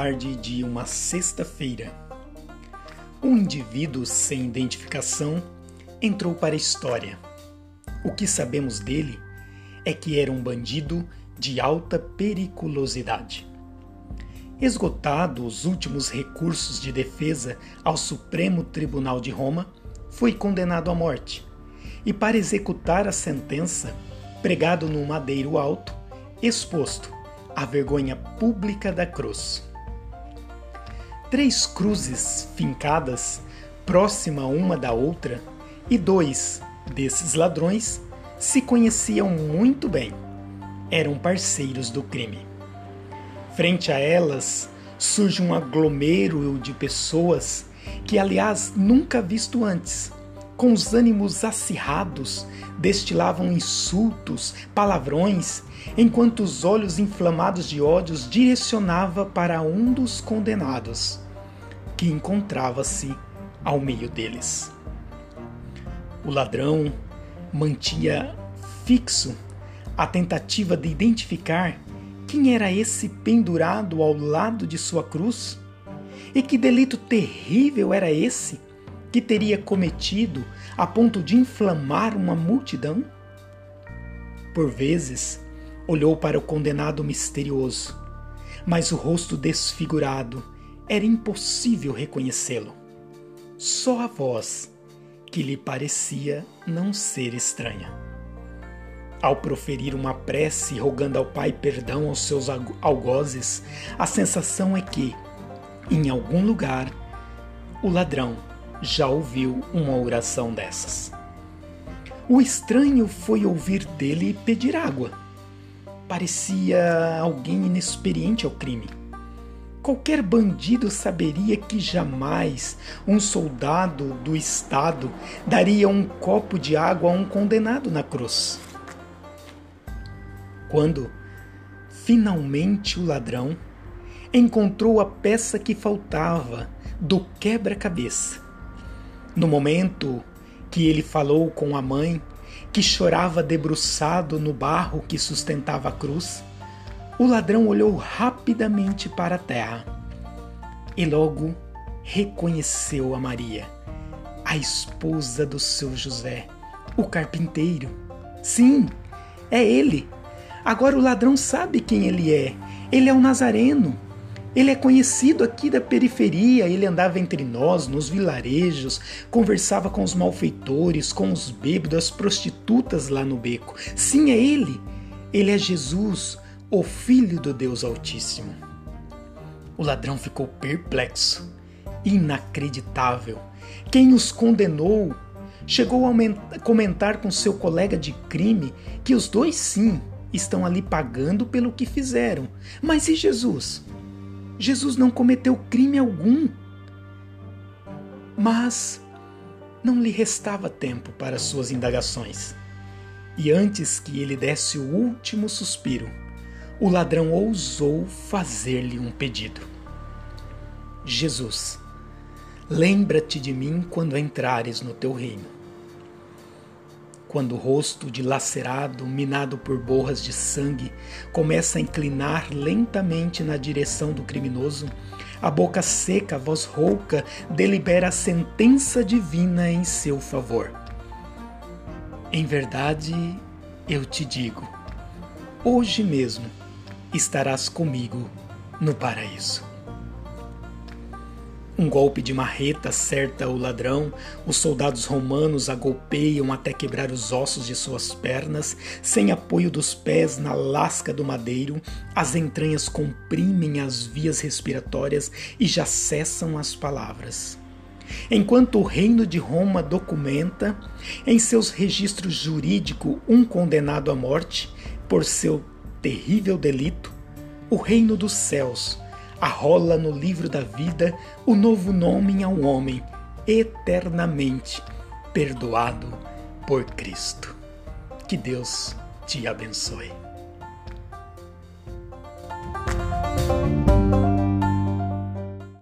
tarde de uma sexta-feira, um indivíduo sem identificação entrou para a história. O que sabemos dele é que era um bandido de alta periculosidade. Esgotado os últimos recursos de defesa ao Supremo Tribunal de Roma, foi condenado à morte e, para executar a sentença, pregado num madeiro alto, exposto à vergonha pública da cruz. Três cruzes fincadas próxima uma da outra, e dois desses ladrões se conheciam muito bem. Eram parceiros do crime. Frente a elas surge um aglomero de pessoas que, aliás, nunca visto antes com os ânimos acirrados, destilavam insultos, palavrões, enquanto os olhos inflamados de ódios direcionava para um dos condenados, que encontrava-se ao meio deles. O ladrão mantinha fixo a tentativa de identificar quem era esse pendurado ao lado de sua cruz e que delito terrível era esse que teria cometido a ponto de inflamar uma multidão? Por vezes, olhou para o condenado misterioso, mas o rosto desfigurado era impossível reconhecê-lo. Só a voz, que lhe parecia não ser estranha. Ao proferir uma prece rogando ao Pai perdão aos seus algozes, a sensação é que, em algum lugar, o ladrão já ouviu uma oração dessas. O estranho foi ouvir dele pedir água. Parecia alguém inexperiente ao crime. Qualquer bandido saberia que jamais um soldado do Estado daria um copo de água a um condenado na cruz. Quando, finalmente, o ladrão encontrou a peça que faltava do quebra-cabeça, no momento que ele falou com a mãe, que chorava debruçado no barro que sustentava a cruz, o ladrão olhou rapidamente para a terra e logo reconheceu a Maria, a esposa do seu José, o carpinteiro. Sim, é ele. Agora o ladrão sabe quem ele é. Ele é o Nazareno ele é conhecido aqui da periferia, ele andava entre nós, nos vilarejos, conversava com os malfeitores, com os bêbados, as prostitutas lá no beco. Sim, é ele. Ele é Jesus, o Filho do Deus Altíssimo. O ladrão ficou perplexo. Inacreditável. Quem os condenou chegou a comentar com seu colega de crime que os dois sim estão ali pagando pelo que fizeram. Mas e Jesus? Jesus não cometeu crime algum. Mas não lhe restava tempo para suas indagações. E antes que ele desse o último suspiro, o ladrão ousou fazer-lhe um pedido: Jesus, lembra-te de mim quando entrares no teu reino. Quando o rosto dilacerado, minado por borras de sangue, começa a inclinar lentamente na direção do criminoso, a boca seca, a voz rouca, delibera a sentença divina em seu favor. Em verdade, eu te digo, hoje mesmo estarás comigo no paraíso. Um golpe de marreta acerta o ladrão, os soldados romanos a golpeiam até quebrar os ossos de suas pernas, sem apoio dos pés na lasca do madeiro, as entranhas comprimem as vias respiratórias e já cessam as palavras. Enquanto o reino de Roma documenta, em seus registros jurídicos, um condenado à morte por seu terrível delito, o reino dos céus arrola no livro da vida o novo nome ao homem, eternamente perdoado por Cristo. Que Deus te abençoe.